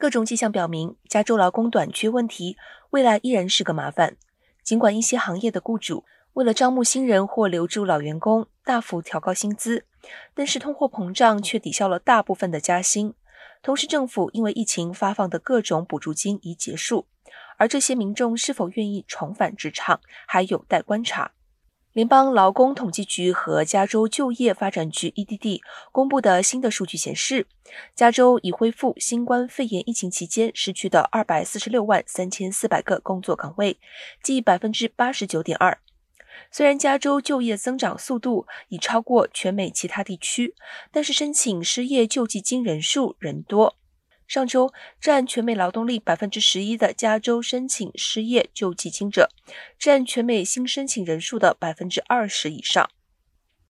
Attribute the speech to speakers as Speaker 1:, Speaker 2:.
Speaker 1: 各种迹象表明，加州劳工短缺问题未来依然是个麻烦。尽管一些行业的雇主为了招募新人或留住老员工，大幅调高薪资，但是通货膨胀却抵消了大部分的加薪。同时，政府因为疫情发放的各种补助金已结束，而这些民众是否愿意重返职场，还有待观察。联邦劳工统计局和加州就业发展局 （EDD） 公布的新的数据显示，加州已恢复新冠肺炎疫情期间失去的二百四十六万三千四百个工作岗位，即百分之八十九点二。虽然加州就业增长速度已超过全美其他地区，但是申请失业救济金人数仍多。上周，占全美劳动力百分之十一的加州申请失业救济金者，占全美新申请人数的百分之二十以上。